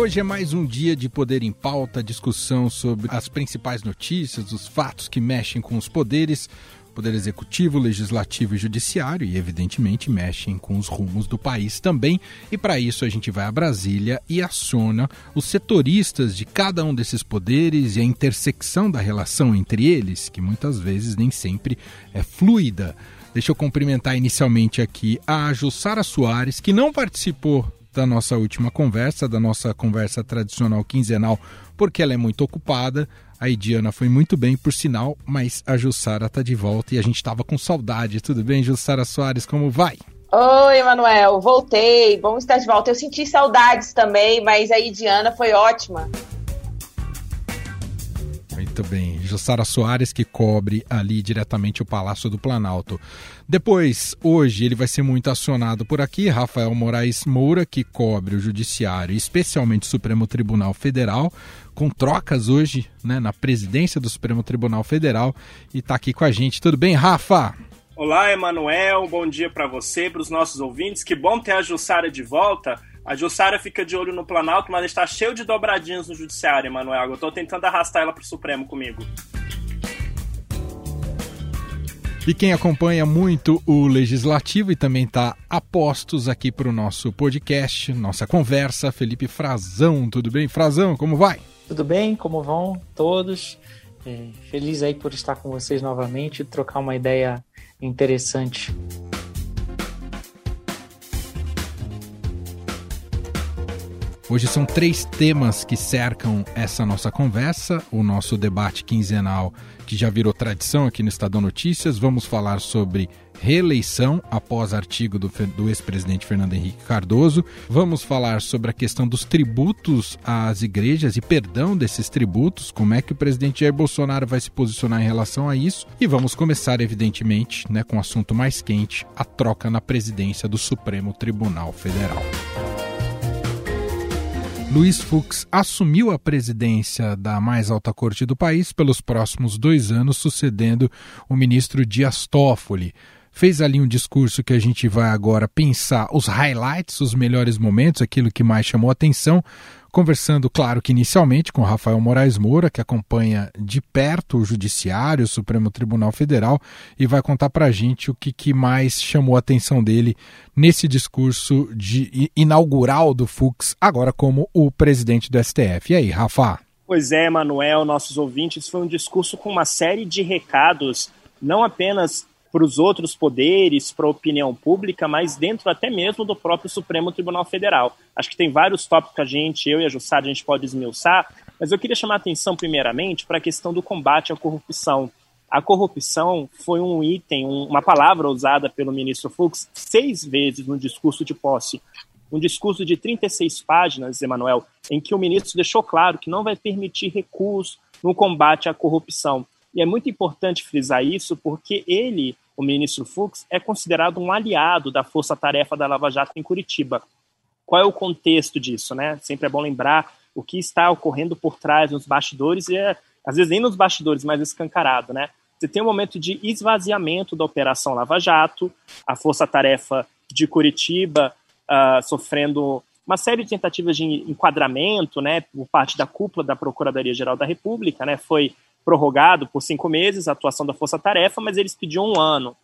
Hoje é mais um dia de Poder em Pauta, discussão sobre as principais notícias, os fatos que mexem com os poderes, Poder Executivo, Legislativo e Judiciário, e evidentemente mexem com os rumos do país também. E para isso a gente vai a Brasília e aciona os setoristas de cada um desses poderes e a intersecção da relação entre eles, que muitas vezes nem sempre é fluida. Deixa eu cumprimentar inicialmente aqui a Jussara Soares, que não participou da nossa última conversa, da nossa conversa tradicional quinzenal, porque ela é muito ocupada. A Idiana foi muito bem, por sinal, mas a Jussara está de volta e a gente estava com saudade. Tudo bem, Jussara Soares, como vai? Oi, Emanuel, voltei. Bom estar de volta. Eu senti saudades também, mas a Idiana foi ótima. Muito bem. Jussara Soares, que cobre ali diretamente o Palácio do Planalto. Depois, hoje, ele vai ser muito acionado por aqui. Rafael Moraes Moura, que cobre o Judiciário, especialmente o Supremo Tribunal Federal, com trocas hoje né, na presidência do Supremo Tribunal Federal, e está aqui com a gente. Tudo bem, Rafa? Olá, Emanuel. Bom dia para você, para os nossos ouvintes. Que bom ter a Jussara de volta. A Jussara fica de olho no Planalto, mas está cheio de dobradinhos no Judiciário, Emanuel. Eu estou tentando arrastar ela para o Supremo comigo. E quem acompanha muito o Legislativo e também está a postos aqui para o nosso podcast, nossa conversa, Felipe Frazão. Tudo bem, Frazão? Como vai? Tudo bem? Como vão todos? É, feliz aí por estar com vocês novamente e trocar uma ideia interessante. Hoje são três temas que cercam essa nossa conversa, o nosso debate quinzenal que já virou tradição aqui no Estadão Notícias. Vamos falar sobre reeleição após artigo do, do ex-presidente Fernando Henrique Cardoso. Vamos falar sobre a questão dos tributos às igrejas e perdão desses tributos, como é que o presidente Jair Bolsonaro vai se posicionar em relação a isso. E vamos começar, evidentemente, né, com o assunto mais quente, a troca na presidência do Supremo Tribunal Federal. Luiz Fux assumiu a presidência da mais alta corte do país pelos próximos dois anos, sucedendo o ministro Dias Toffoli. Fez ali um discurso que a gente vai agora pensar os highlights, os melhores momentos, aquilo que mais chamou atenção, conversando, claro que inicialmente, com Rafael Moraes Moura, que acompanha de perto o Judiciário, o Supremo Tribunal Federal, e vai contar para a gente o que, que mais chamou a atenção dele nesse discurso de inaugural do Fux, agora como o presidente do STF. E aí, Rafa? Pois é, Manuel, nossos ouvintes, foi um discurso com uma série de recados, não apenas para os outros poderes, para a opinião pública, mas dentro até mesmo do próprio Supremo Tribunal Federal. Acho que tem vários tópicos que a gente, eu e a Jussara, a gente pode esmiuçar, mas eu queria chamar a atenção primeiramente para a questão do combate à corrupção. A corrupção foi um item, uma palavra usada pelo ministro Fux seis vezes no discurso de posse. Um discurso de 36 páginas, Emanuel, em que o ministro deixou claro que não vai permitir recuos no combate à corrupção. E é muito importante frisar isso porque ele, o ministro Fux, é considerado um aliado da força-tarefa da Lava Jato em Curitiba. Qual é o contexto disso, né? Sempre é bom lembrar o que está ocorrendo por trás, nos bastidores, e é, às vezes nem nos bastidores, mas escancarado, né? Você tem um momento de esvaziamento da Operação Lava Jato, a força-tarefa de Curitiba uh, sofrendo uma série de tentativas de enquadramento, né, por parte da cúpula da Procuradoria-Geral da República, né, foi prorrogado por cinco meses a atuação da Força Tarefa, mas eles pediam um ano.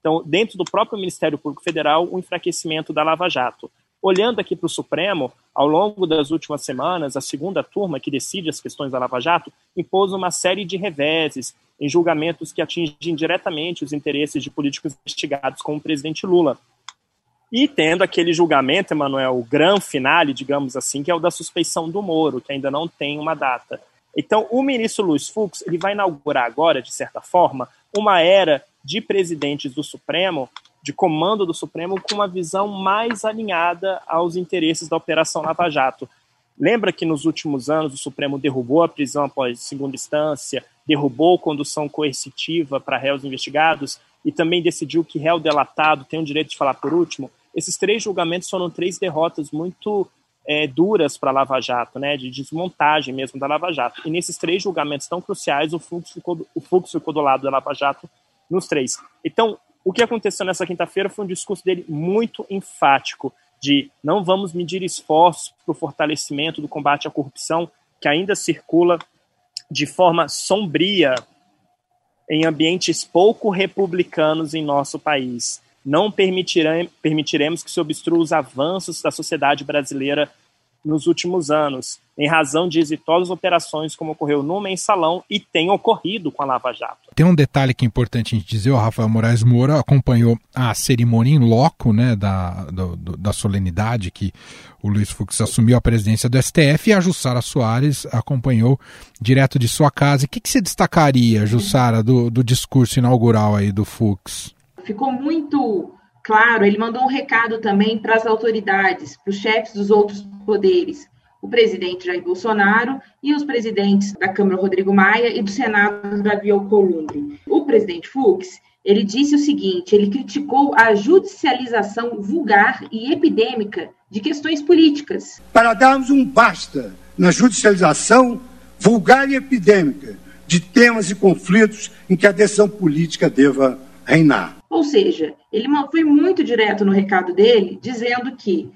Então, dentro do próprio Ministério Público Federal, o enfraquecimento da Lava Jato. Olhando aqui para o Supremo, ao longo das últimas semanas, a segunda turma, que decide as questões da Lava Jato, impôs uma série de reveses em julgamentos que atingem diretamente os interesses de políticos investigados, como o presidente Lula. E tendo aquele julgamento, Emanuel, o grande finale, digamos assim, que é o da suspeição do Moro, que ainda não tem uma data. Então, o ministro Luiz Fux ele vai inaugurar agora, de certa forma, uma era de presidentes do Supremo, de comando do Supremo, com uma visão mais alinhada aos interesses da Operação Lava Jato. Lembra que nos últimos anos o Supremo derrubou a prisão após segunda instância, derrubou condução coercitiva para réus investigados e também decidiu que réu delatado tem o direito de falar por último? Esses três julgamentos foram três derrotas muito é, duras para a Lava Jato, né, de desmontagem mesmo da Lava Jato. E nesses três julgamentos tão cruciais, o Fux ficou, o Fux ficou do lado da Lava Jato nos três. Então, o que aconteceu nessa quinta-feira foi um discurso dele muito enfático, de não vamos medir esforços para o fortalecimento do combate à corrupção, que ainda circula de forma sombria em ambientes pouco republicanos em nosso país. Não permitiremos que se obstrua os avanços da sociedade brasileira nos últimos anos, em razão de exitosas operações como ocorreu no Mensalão e tem ocorrido com a Lava Jato. Tem um detalhe que é importante a gente dizer, o Rafael Moraes Moura acompanhou a cerimônia em loco né, da, do, da solenidade que o Luiz Fux assumiu a presidência do STF e a Jussara Soares acompanhou direto de sua casa. O que, que você destacaria, Jussara, do, do discurso inaugural aí do Fux? Ficou muito claro, ele mandou um recado também para as autoridades, para os chefes dos outros poderes, o presidente Jair Bolsonaro e os presidentes da Câmara Rodrigo Maia e do Senado Davi Alcolumbre. O presidente Fux, ele disse o seguinte, ele criticou a judicialização vulgar e epidêmica de questões políticas. Para darmos um basta na judicialização vulgar e epidêmica de temas e conflitos em que a decisão política deva reinar. Ou seja, ele foi muito direto no recado dele, dizendo que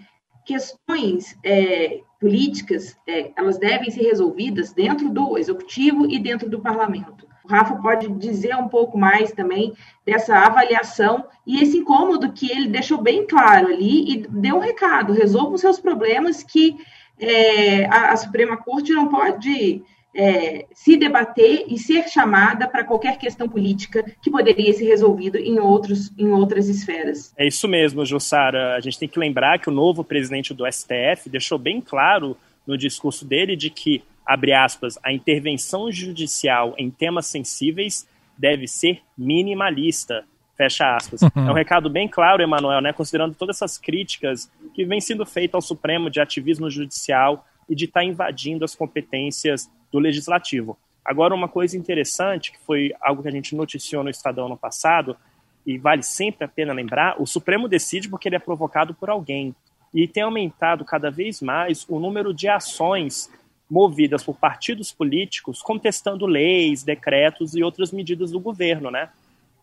questões é, políticas é, elas devem ser resolvidas dentro do executivo e dentro do parlamento. O Rafa pode dizer um pouco mais também dessa avaliação e esse incômodo que ele deixou bem claro ali e deu um recado: resolvam seus problemas que é, a, a Suprema Corte não pode é, se debater e ser chamada para qualquer questão política que poderia ser resolvido em, outros, em outras esferas. É isso mesmo, Jussara. A gente tem que lembrar que o novo presidente do STF deixou bem claro no discurso dele de que, abre aspas, a intervenção judicial em temas sensíveis deve ser minimalista. Fecha aspas. Uhum. É um recado bem claro, Emanuel, né? Considerando todas essas críticas que vêm sendo feitas ao Supremo de ativismo judicial e de estar tá invadindo as competências do legislativo. Agora, uma coisa interessante, que foi algo que a gente noticiou no Estadão no passado, e vale sempre a pena lembrar, o Supremo decide porque ele é provocado por alguém. E tem aumentado cada vez mais o número de ações movidas por partidos políticos contestando leis, decretos e outras medidas do governo, né?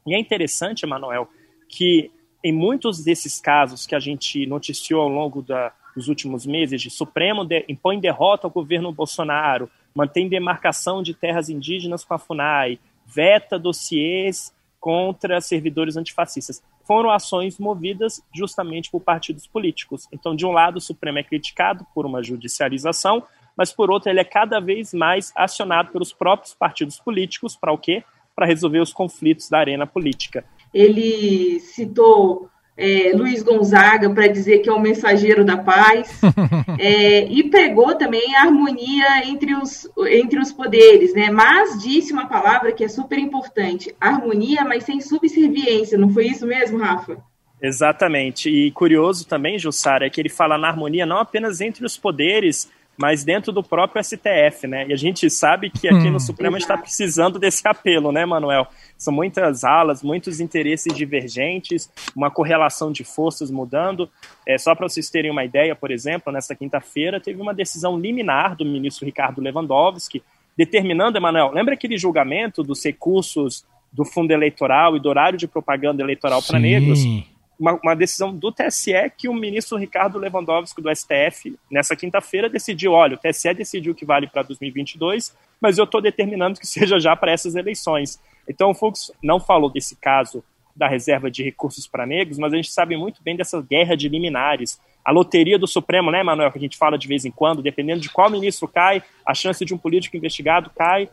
E é interessante, Emanuel, que em muitos desses casos que a gente noticiou ao longo da, dos últimos meses, de Supremo de, impõe derrota ao governo Bolsonaro, mantém demarcação de terras indígenas com a FUNAI, veta dossiês contra servidores antifascistas. Foram ações movidas justamente por partidos políticos. Então, de um lado, o Supremo é criticado por uma judicialização, mas por outro, ele é cada vez mais acionado pelos próprios partidos políticos para o quê? Para resolver os conflitos da arena política. Ele citou é, Luiz Gonzaga para dizer que é o mensageiro da paz, é, e pregou também a harmonia entre os, entre os poderes, né? mas disse uma palavra que é super importante: harmonia, mas sem subserviência. Não foi isso mesmo, Rafa? Exatamente. E curioso também, Jussara, é que ele fala na harmonia não apenas entre os poderes, mas dentro do próprio STF, né? E a gente sabe que aqui no hum. Supremo está precisando desse apelo, né, Manuel? São muitas alas, muitos interesses divergentes, uma correlação de forças mudando. É, só para vocês terem uma ideia, por exemplo, nesta quinta-feira teve uma decisão liminar do ministro Ricardo Lewandowski, determinando, Emanuel, lembra aquele julgamento dos recursos do fundo eleitoral e do horário de propaganda eleitoral para negros? Uma, uma, decisão do TSE que o ministro Ricardo Lewandowski do STF, nessa quinta-feira, decidiu: olha, o TSE decidiu que vale para 2022, mas eu estou determinando que seja já para essas eleições. Então, o Fux não falou desse caso da reserva de recursos para negros, mas a gente sabe muito bem dessa guerra de liminares. A loteria do Supremo, né, Manuel, que a gente fala de vez em quando, dependendo de qual ministro cai, a chance de um político investigado cai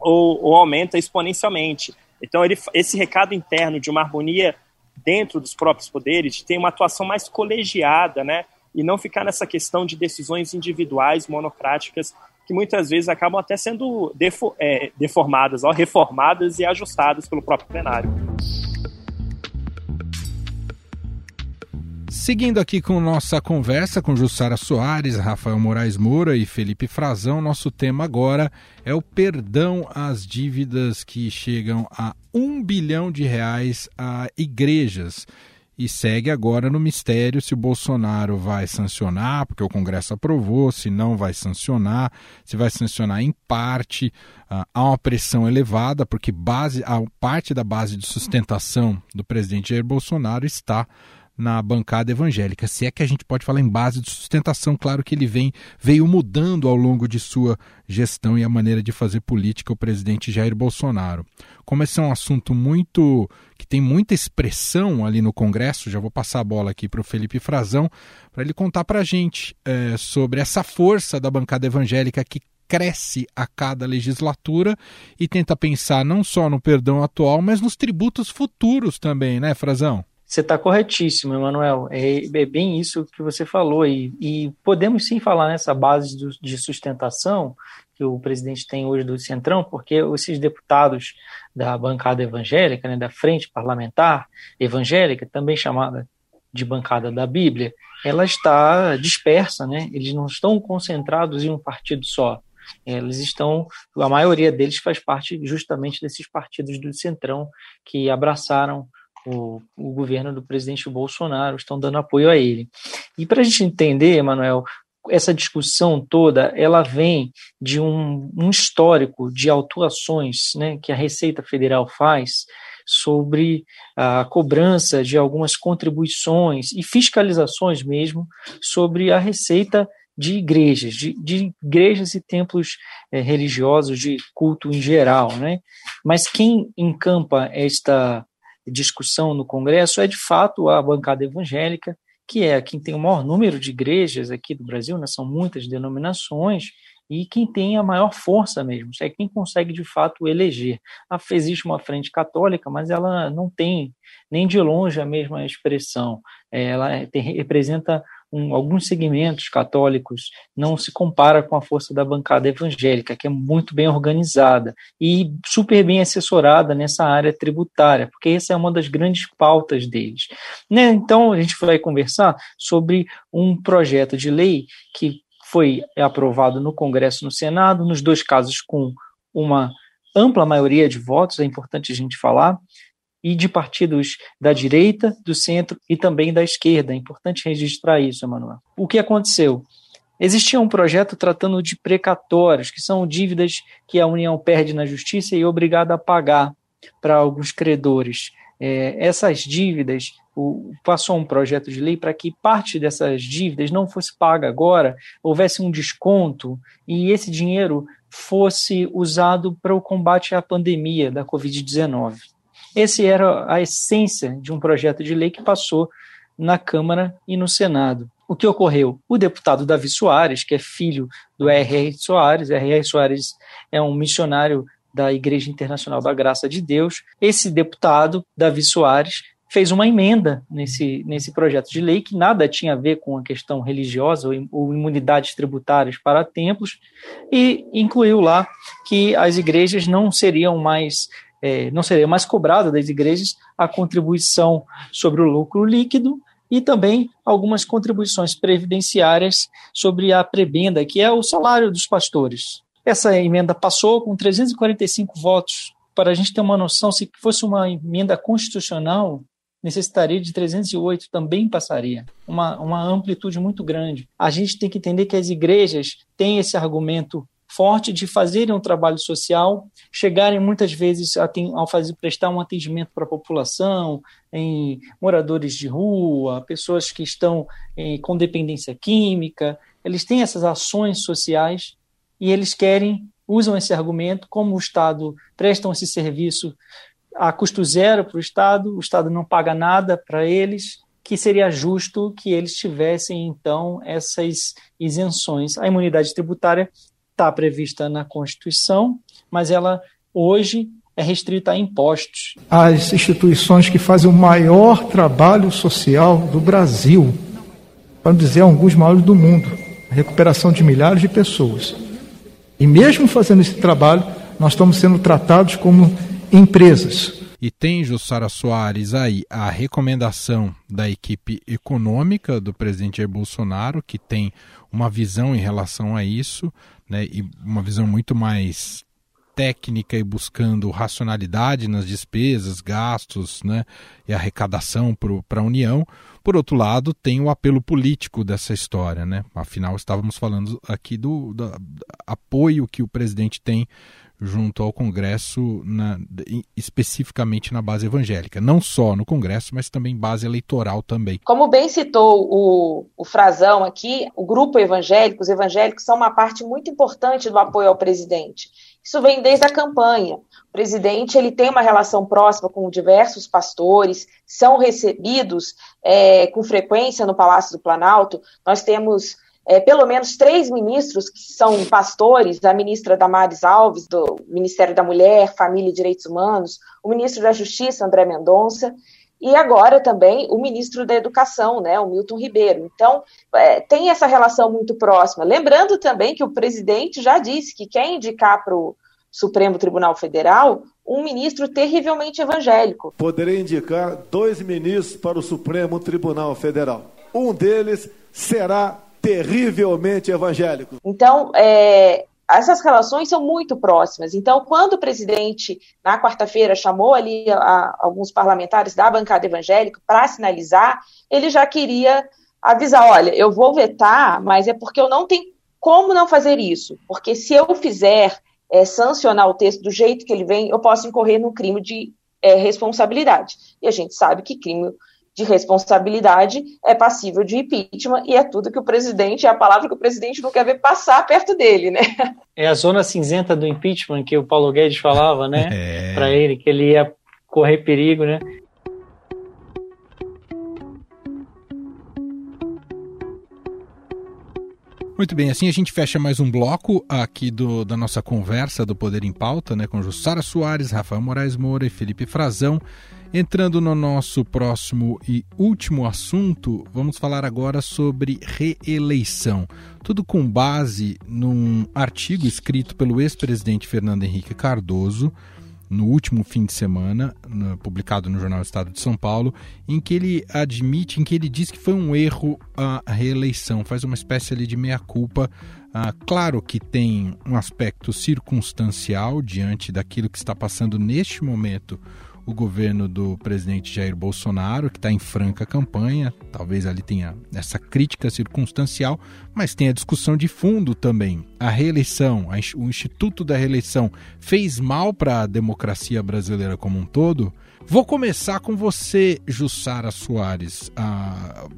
ou, ou aumenta exponencialmente. Então, ele, esse recado interno de uma harmonia dentro dos próprios poderes, tem uma atuação mais colegiada, né? E não ficar nessa questão de decisões individuais, monocráticas, que muitas vezes acabam até sendo defo é, deformadas, ó, reformadas e ajustadas pelo próprio plenário. Seguindo aqui com nossa conversa com Jussara Soares, Rafael Moraes Moura e Felipe Frazão, nosso tema agora é o perdão às dívidas que chegam a um bilhão de reais a igrejas. E segue agora no mistério se o Bolsonaro vai sancionar, porque o Congresso aprovou, se não vai sancionar, se vai sancionar em parte. Uh, há uma pressão elevada, porque base, a parte da base de sustentação do presidente Jair Bolsonaro está na bancada evangélica. Se é que a gente pode falar em base de sustentação, claro que ele vem veio mudando ao longo de sua gestão e a maneira de fazer política o presidente Jair Bolsonaro. Como esse é um assunto muito que tem muita expressão ali no Congresso, já vou passar a bola aqui para o Felipe Frazão para ele contar para a gente é, sobre essa força da bancada evangélica que cresce a cada legislatura e tenta pensar não só no perdão atual, mas nos tributos futuros também, né, Frazão? Você está corretíssimo, Emanuel. É, é, bem isso que você falou. E, e podemos sim falar nessa base do, de sustentação que o presidente tem hoje do Centrão, porque esses deputados da bancada evangélica, né, da frente parlamentar evangélica, também chamada de bancada da Bíblia, ela está dispersa, né? Eles não estão concentrados em um partido só. Eles estão, a maioria deles faz parte justamente desses partidos do Centrão que abraçaram o, o governo do presidente Bolsonaro, estão dando apoio a ele. E para a gente entender, Emanuel, essa discussão toda ela vem de um, um histórico de autuações né, que a Receita Federal faz sobre a cobrança de algumas contribuições e fiscalizações mesmo sobre a receita de igrejas, de, de igrejas e templos é, religiosos de culto em geral, né? Mas quem encampa esta discussão no Congresso é de fato a bancada evangélica, que é quem tem o maior número de igrejas aqui do Brasil, né? São muitas denominações e quem tem a maior força mesmo, é quem consegue de fato eleger. Existe uma frente católica, mas ela não tem nem de longe a mesma expressão. É, ela tem, representa um, alguns segmentos católicos, não se compara com a força da bancada evangélica, que é muito bem organizada e super bem assessorada nessa área tributária, porque essa é uma das grandes pautas deles. Né? Então, a gente vai conversar sobre um projeto de lei que foi aprovado no Congresso e no Senado, nos dois casos com uma ampla maioria de votos, é importante a gente falar, e de partidos da direita, do centro e também da esquerda. É importante registrar isso, Emanuel. O que aconteceu? Existia um projeto tratando de precatórios, que são dívidas que a União perde na justiça e é obrigada a pagar para alguns credores. É, essas dívidas, o, passou um projeto de lei para que parte dessas dívidas não fosse paga agora, houvesse um desconto e esse dinheiro fosse usado para o combate à pandemia da Covid-19. Esse era a essência de um projeto de lei que passou na Câmara e no Senado. O que ocorreu? O deputado Davi Soares, que é filho do R.R. Soares, R.R. Soares é um missionário da Igreja Internacional da Graça de Deus. Esse deputado, Davi Soares, fez uma emenda nesse, nesse projeto de lei que nada tinha a ver com a questão religiosa ou, ou imunidades tributárias para templos e incluiu lá que as igrejas não seriam mais é, não seria mais cobrada das igrejas a contribuição sobre o lucro líquido e também algumas contribuições previdenciárias sobre a prebenda, que é o salário dos pastores. Essa emenda passou com 345 votos. Para a gente ter uma noção, se fosse uma emenda constitucional, necessitaria de 308, também passaria. Uma, uma amplitude muito grande. A gente tem que entender que as igrejas têm esse argumento forte de fazerem um trabalho social, chegarem muitas vezes a, ao fazer, prestar um atendimento para a população, em moradores de rua, pessoas que estão em, com dependência química, eles têm essas ações sociais e eles querem, usam esse argumento, como o Estado prestam esse serviço a custo zero para o Estado, o Estado não paga nada para eles, que seria justo que eles tivessem, então, essas isenções. A imunidade tributária está prevista na Constituição, mas ela hoje é restrita a impostos. As instituições que fazem o maior trabalho social do Brasil, para não dizer alguns maiores do mundo, a recuperação de milhares de pessoas. E mesmo fazendo esse trabalho, nós estamos sendo tratados como empresas. E tem, Jussara Soares, aí a recomendação da equipe econômica do presidente Jair Bolsonaro, que tem uma visão em relação a isso, né, e uma visão muito mais técnica e buscando racionalidade nas despesas, gastos né, e arrecadação para a União. Por outro lado, tem o apelo político dessa história. Né? Afinal, estávamos falando aqui do, do apoio que o presidente tem junto ao Congresso, na, especificamente na base evangélica. Não só no Congresso, mas também base eleitoral também. Como bem citou o, o Frazão aqui, o grupo evangélico, os evangélicos são uma parte muito importante do apoio ao presidente. Isso vem desde a campanha. O presidente ele tem uma relação próxima com diversos pastores, são recebidos é, com frequência no Palácio do Planalto. Nós temos é, pelo menos três ministros que são pastores, a ministra Damares Alves, do Ministério da Mulher, Família e Direitos Humanos, o ministro da Justiça, André Mendonça, e agora também o ministro da Educação, né, o Milton Ribeiro. Então, é, tem essa relação muito próxima. Lembrando também que o presidente já disse que quer indicar para o Supremo Tribunal Federal um ministro terrivelmente evangélico. Poderei indicar dois ministros para o Supremo Tribunal Federal. Um deles será terrivelmente evangélico. Então, é, essas relações são muito próximas. Então, quando o presidente, na quarta-feira, chamou ali a, a, alguns parlamentares da bancada evangélica para sinalizar, ele já queria avisar: olha, eu vou vetar, mas é porque eu não tenho como não fazer isso. Porque se eu fizer é, sancionar o texto do jeito que ele vem, eu posso incorrer no crime de é, responsabilidade. E a gente sabe que crime de responsabilidade é passível de impeachment e é tudo que o presidente, é a palavra que o presidente não quer ver passar perto dele, né? É a zona cinzenta do impeachment que o Paulo Guedes falava, né? É. Para ele, que ele ia correr perigo, né? Muito bem, assim a gente fecha mais um bloco aqui do, da nossa conversa do Poder em Pauta, né, com Jussara Soares, Rafael Moraes Moura e Felipe Frazão. Entrando no nosso próximo e último assunto, vamos falar agora sobre reeleição. Tudo com base num artigo escrito pelo ex-presidente Fernando Henrique Cardoso no último fim de semana, publicado no Jornal Estado de São Paulo, em que ele admite, em que ele diz que foi um erro a reeleição, faz uma espécie ali de meia-culpa. Ah, claro que tem um aspecto circunstancial diante daquilo que está passando neste momento o governo do presidente Jair Bolsonaro, que está em franca campanha. Talvez ali tenha essa crítica circunstancial, mas tem a discussão de fundo também. A reeleição, o Instituto da Reeleição, fez mal para a democracia brasileira como um todo? Vou começar com você, Jussara Soares.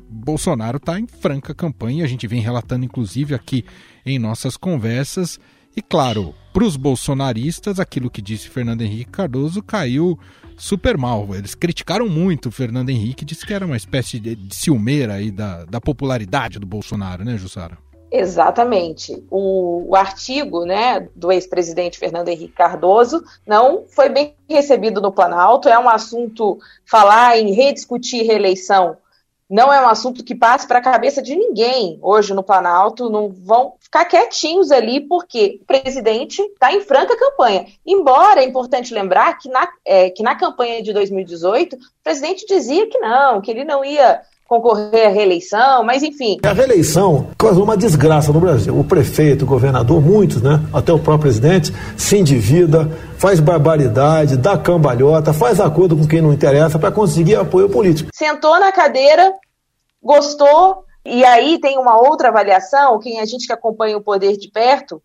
Bolsonaro está em franca campanha, a gente vem relatando inclusive aqui em nossas conversas. E claro, para os bolsonaristas, aquilo que disse Fernando Henrique Cardoso caiu super mal. Eles criticaram muito o Fernando Henrique, disse que era uma espécie de, de ciumeira aí da, da popularidade do Bolsonaro, né, Jussara? Exatamente. O, o, artigo né, do ex-presidente Fernando Henrique Cardoso não foi bem recebido no Planalto. É um assunto falar em rediscutir reeleição não é um assunto que passe para a cabeça de ninguém hoje no Planalto, não vão ficar quietinhos ali, porque o presidente está em franca campanha. Embora é importante lembrar que na, é, que na campanha de 2018, o presidente dizia que não, que ele não ia concorrer à reeleição, mas enfim. A reeleição causou uma desgraça no Brasil. O prefeito, o governador, muitos, né? Até o próprio presidente, se endivida, faz barbaridade, dá cambalhota, faz acordo com quem não interessa para conseguir apoio político. Sentou na cadeira, gostou, e aí tem uma outra avaliação, quem a gente que acompanha o poder de perto,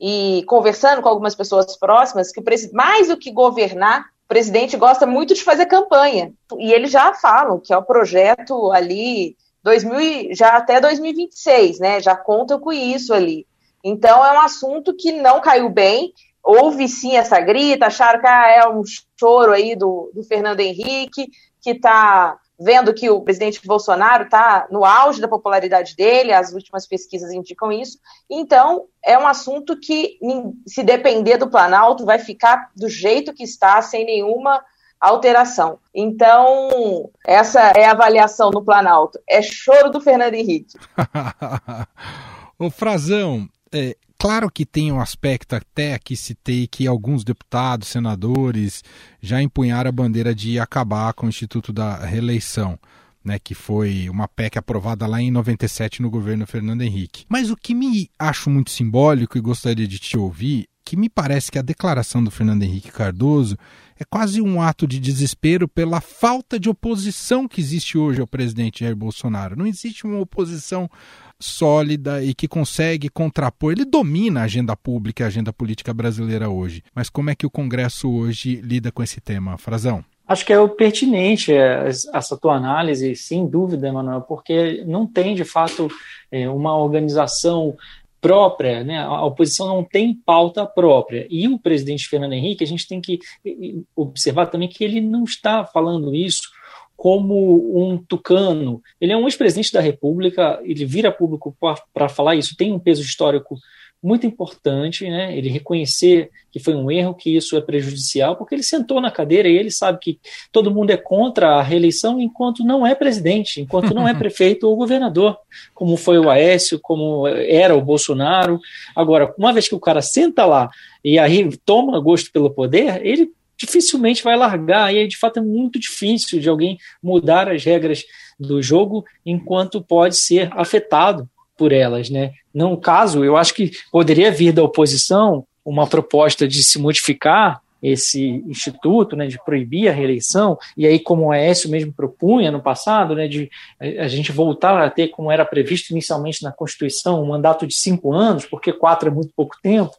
e conversando com algumas pessoas próximas, que o mais do que governar, presidente gosta muito de fazer campanha. E eles já falam que é o projeto ali 2000, já até 2026, né? Já contam com isso ali. Então é um assunto que não caiu bem. Houve sim essa grita, acharam que ah, é um choro aí do, do Fernando Henrique, que está vendo que o presidente Bolsonaro está no auge da popularidade dele, as últimas pesquisas indicam isso. Então, é um assunto que, se depender do Planalto, vai ficar do jeito que está, sem nenhuma alteração. Então, essa é a avaliação no Planalto. É choro do Fernando Henrique. Ô Frazão, é, Claro que tem um aspecto, até que citei, que alguns deputados, senadores já empunharam a bandeira de acabar com o Instituto da Reeleição. Né, que foi uma PEC aprovada lá em 97 no governo Fernando Henrique. Mas o que me acho muito simbólico e gostaria de te ouvir, que me parece que a declaração do Fernando Henrique Cardoso é quase um ato de desespero pela falta de oposição que existe hoje ao presidente Jair Bolsonaro. Não existe uma oposição sólida e que consegue contrapor. Ele domina a agenda pública e a agenda política brasileira hoje. Mas como é que o Congresso hoje lida com esse tema, Frazão? Acho que é pertinente é, essa tua análise, sem dúvida, Emanuel, porque não tem de fato é, uma organização própria, né? a oposição não tem pauta própria. E o presidente Fernando Henrique, a gente tem que observar também que ele não está falando isso como um tucano. Ele é um ex-presidente da República, ele vira público para falar isso, tem um peso histórico muito importante, né? Ele reconhecer que foi um erro, que isso é prejudicial, porque ele sentou na cadeira e ele sabe que todo mundo é contra a reeleição enquanto não é presidente, enquanto não é prefeito ou governador, como foi o Aécio, como era o Bolsonaro. Agora, uma vez que o cara senta lá e aí toma gosto pelo poder, ele dificilmente vai largar, e aí, de fato é muito difícil de alguém mudar as regras do jogo enquanto pode ser afetado por elas, né? No caso, eu acho que poderia vir da oposição uma proposta de se modificar esse instituto, né, de proibir a reeleição, e aí como o Aécio mesmo propunha no passado, né, de a gente voltar a ter, como era previsto inicialmente na Constituição, um mandato de cinco anos, porque quatro é muito pouco tempo,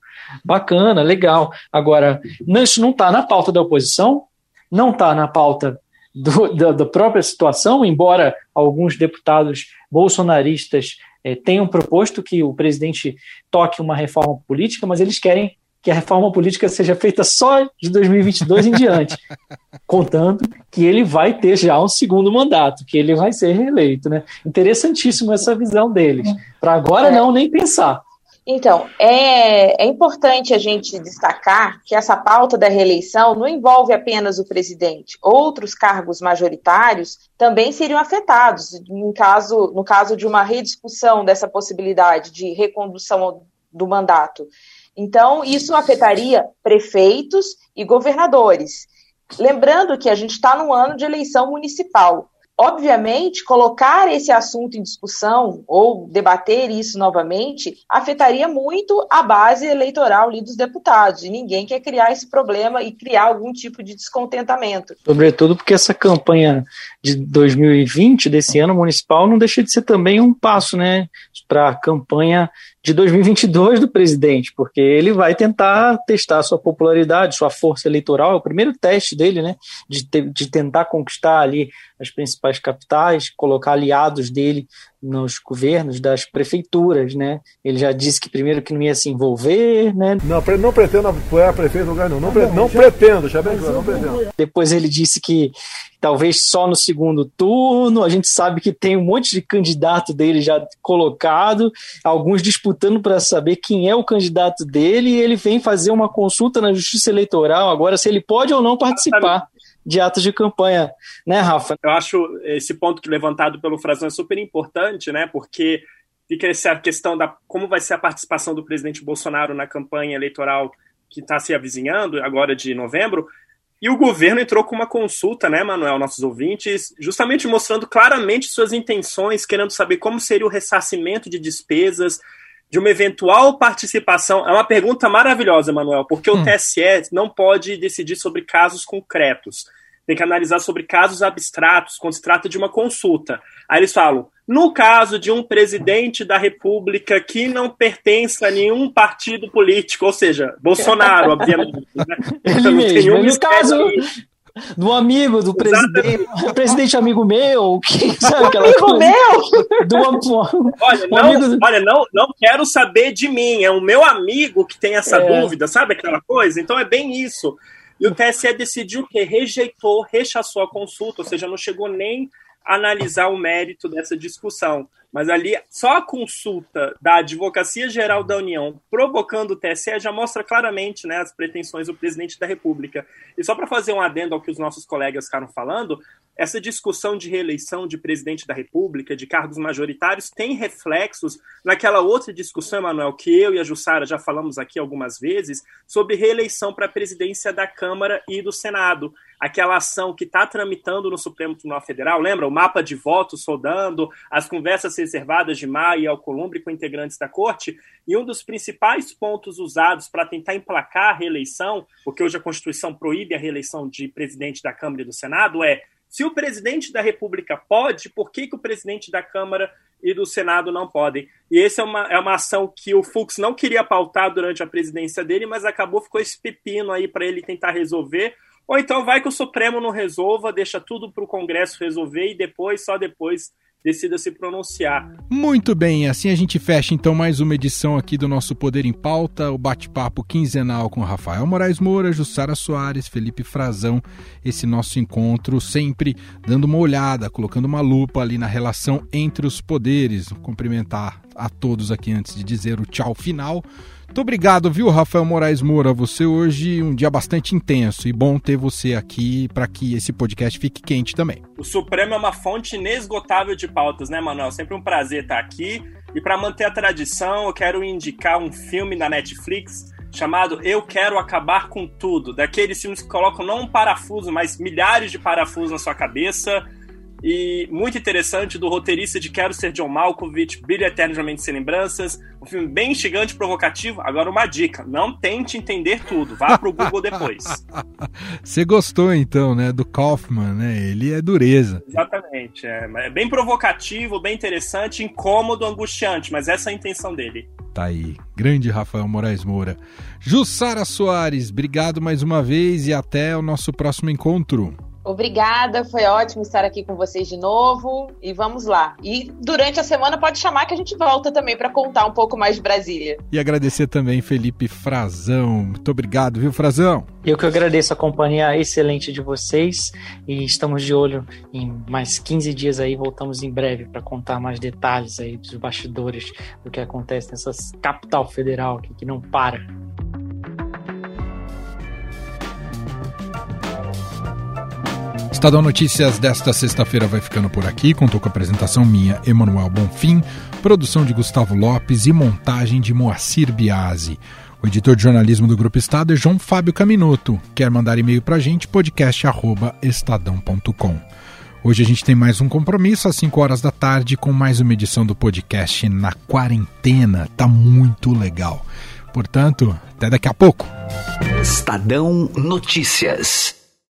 bacana, legal. Agora, isso não está na pauta da oposição, não está na pauta do, da, da, própria situação, embora alguns deputados bolsonaristas eh, tenham proposto que o presidente toque uma reforma política, mas eles querem que a reforma política seja feita só de 2022 em diante, contando que ele vai ter já um segundo mandato, que ele vai ser reeleito, né? Interessantíssimo essa visão deles. Para agora é. não nem pensar. Então, é, é importante a gente destacar que essa pauta da reeleição não envolve apenas o presidente. Outros cargos majoritários também seriam afetados, em caso, no caso de uma rediscussão dessa possibilidade de recondução do mandato. Então, isso afetaria prefeitos e governadores. Lembrando que a gente está no ano de eleição municipal. Obviamente, colocar esse assunto em discussão ou debater isso novamente afetaria muito a base eleitoral dos deputados. E ninguém quer criar esse problema e criar algum tipo de descontentamento. Sobretudo porque essa campanha de 2020, desse ano municipal, não deixa de ser também um passo né, para a campanha de 2022 do presidente, porque ele vai tentar testar sua popularidade, sua força eleitoral, é o primeiro teste dele, né, de, te, de tentar conquistar ali as principais capitais, colocar aliados dele nos governos das prefeituras, né? Ele já disse que primeiro que não ia se envolver, né? Não, não pretendo apoiar prefeito lugar não. Não, pre, não pretendo, já bem claro, não pretendo. Depois ele disse que talvez só no segundo turno. A gente sabe que tem um monte de candidato dele já colocado, alguns disputando para saber quem é o candidato dele, e ele vem fazer uma consulta na Justiça Eleitoral agora se ele pode ou não participar de atos de campanha, né, Rafa? Eu acho esse ponto que levantado pelo Frazão é super importante, né, porque fica essa questão da como vai ser a participação do presidente Bolsonaro na campanha eleitoral que está se avizinhando, agora de novembro, e o governo entrou com uma consulta, né, Manuel, nossos ouvintes, justamente mostrando claramente suas intenções, querendo saber como seria o ressarcimento de despesas, de uma eventual participação. É uma pergunta maravilhosa, Manuel, porque hum. o TSE não pode decidir sobre casos concretos. Tem que analisar sobre casos abstratos, quando se trata de uma consulta. Aí eles falam: no caso de um presidente da República que não pertence a nenhum partido político, ou seja, Bolsonaro, obviamente. Né? Ele mesmo. No caso, do amigo do presidente, presidente amigo meu, que sabe aquela amigo coisa? meu. Do, olha, não, amigo... olha não, não quero saber de mim, é o meu amigo que tem essa é. dúvida, sabe aquela coisa? Então é bem isso. E o TSE decidiu que rejeitou, rechaçou a consulta, ou seja, não chegou nem analisar o mérito dessa discussão. Mas ali, só a consulta da Advocacia Geral da União provocando o TSE já mostra claramente né, as pretensões do presidente da República. E só para fazer um adendo ao que os nossos colegas ficaram falando, essa discussão de reeleição de presidente da República, de cargos majoritários, tem reflexos naquela outra discussão, Emanuel, que eu e a Jussara já falamos aqui algumas vezes, sobre reeleição para a presidência da Câmara e do Senado. Aquela ação que está tramitando no Supremo Tribunal Federal, lembra? O mapa de votos rodando, as conversas reservadas de Maia e Alcolumbre com integrantes da corte, e um dos principais pontos usados para tentar emplacar a reeleição, porque hoje a Constituição proíbe a reeleição de presidente da Câmara e do Senado, é se o presidente da República pode, por que, que o presidente da Câmara e do Senado não podem? E essa é uma, é uma ação que o Fux não queria pautar durante a presidência dele, mas acabou, ficou esse pepino aí para ele tentar resolver. Ou então vai que o Supremo não resolva, deixa tudo para o Congresso resolver e depois, só depois, decida se pronunciar. Muito bem, assim a gente fecha então mais uma edição aqui do nosso Poder em Pauta, o bate-papo quinzenal com Rafael Moraes Moura, Jussara Soares, Felipe Frazão, esse nosso encontro sempre dando uma olhada, colocando uma lupa ali na relação entre os poderes. Vou cumprimentar a todos aqui antes de dizer o tchau final. Muito obrigado, viu, Rafael Moraes Moura? Você hoje um dia bastante intenso e bom ter você aqui para que esse podcast fique quente também. O Supremo é uma fonte inesgotável de pautas, né, Manuel? Sempre um prazer estar aqui. E para manter a tradição, eu quero indicar um filme da Netflix chamado Eu Quero Acabar com Tudo, daqueles filmes que colocam não um parafuso, mas milhares de parafusos na sua cabeça e muito interessante do roteirista de Quero Ser John Malkovich, Brilho Eternamente Sem Lembranças, um filme bem instigante e provocativo. Agora uma dica, não tente entender tudo, vá pro Google depois. Você gostou então, né, do Kaufman, né? Ele é dureza. Exatamente, é, é bem provocativo, bem interessante, incômodo, angustiante, mas essa é a intenção dele. Tá aí, grande Rafael Moraes Moura. Jussara Soares, obrigado mais uma vez e até o nosso próximo encontro. Obrigada, foi ótimo estar aqui com vocês de novo e vamos lá. E durante a semana pode chamar que a gente volta também para contar um pouco mais de Brasília. E agradecer também Felipe Frazão. Muito obrigado, viu, Frazão? Eu que agradeço a companhia excelente de vocês e estamos de olho em mais 15 dias aí, voltamos em breve para contar mais detalhes aí dos bastidores do que acontece nessa capital federal aqui que não para. Estadão Notícias desta sexta-feira vai ficando por aqui. Contou com a apresentação minha, Emanuel Bonfim, produção de Gustavo Lopes e montagem de Moacir Biasi. O editor de jornalismo do Grupo Estado é João Fábio Caminoto. Quer mandar e-mail para a gente? podcast.estadão.com. Hoje a gente tem mais um compromisso às 5 horas da tarde com mais uma edição do podcast na quarentena. Tá muito legal. Portanto, até daqui a pouco. Estadão Notícias.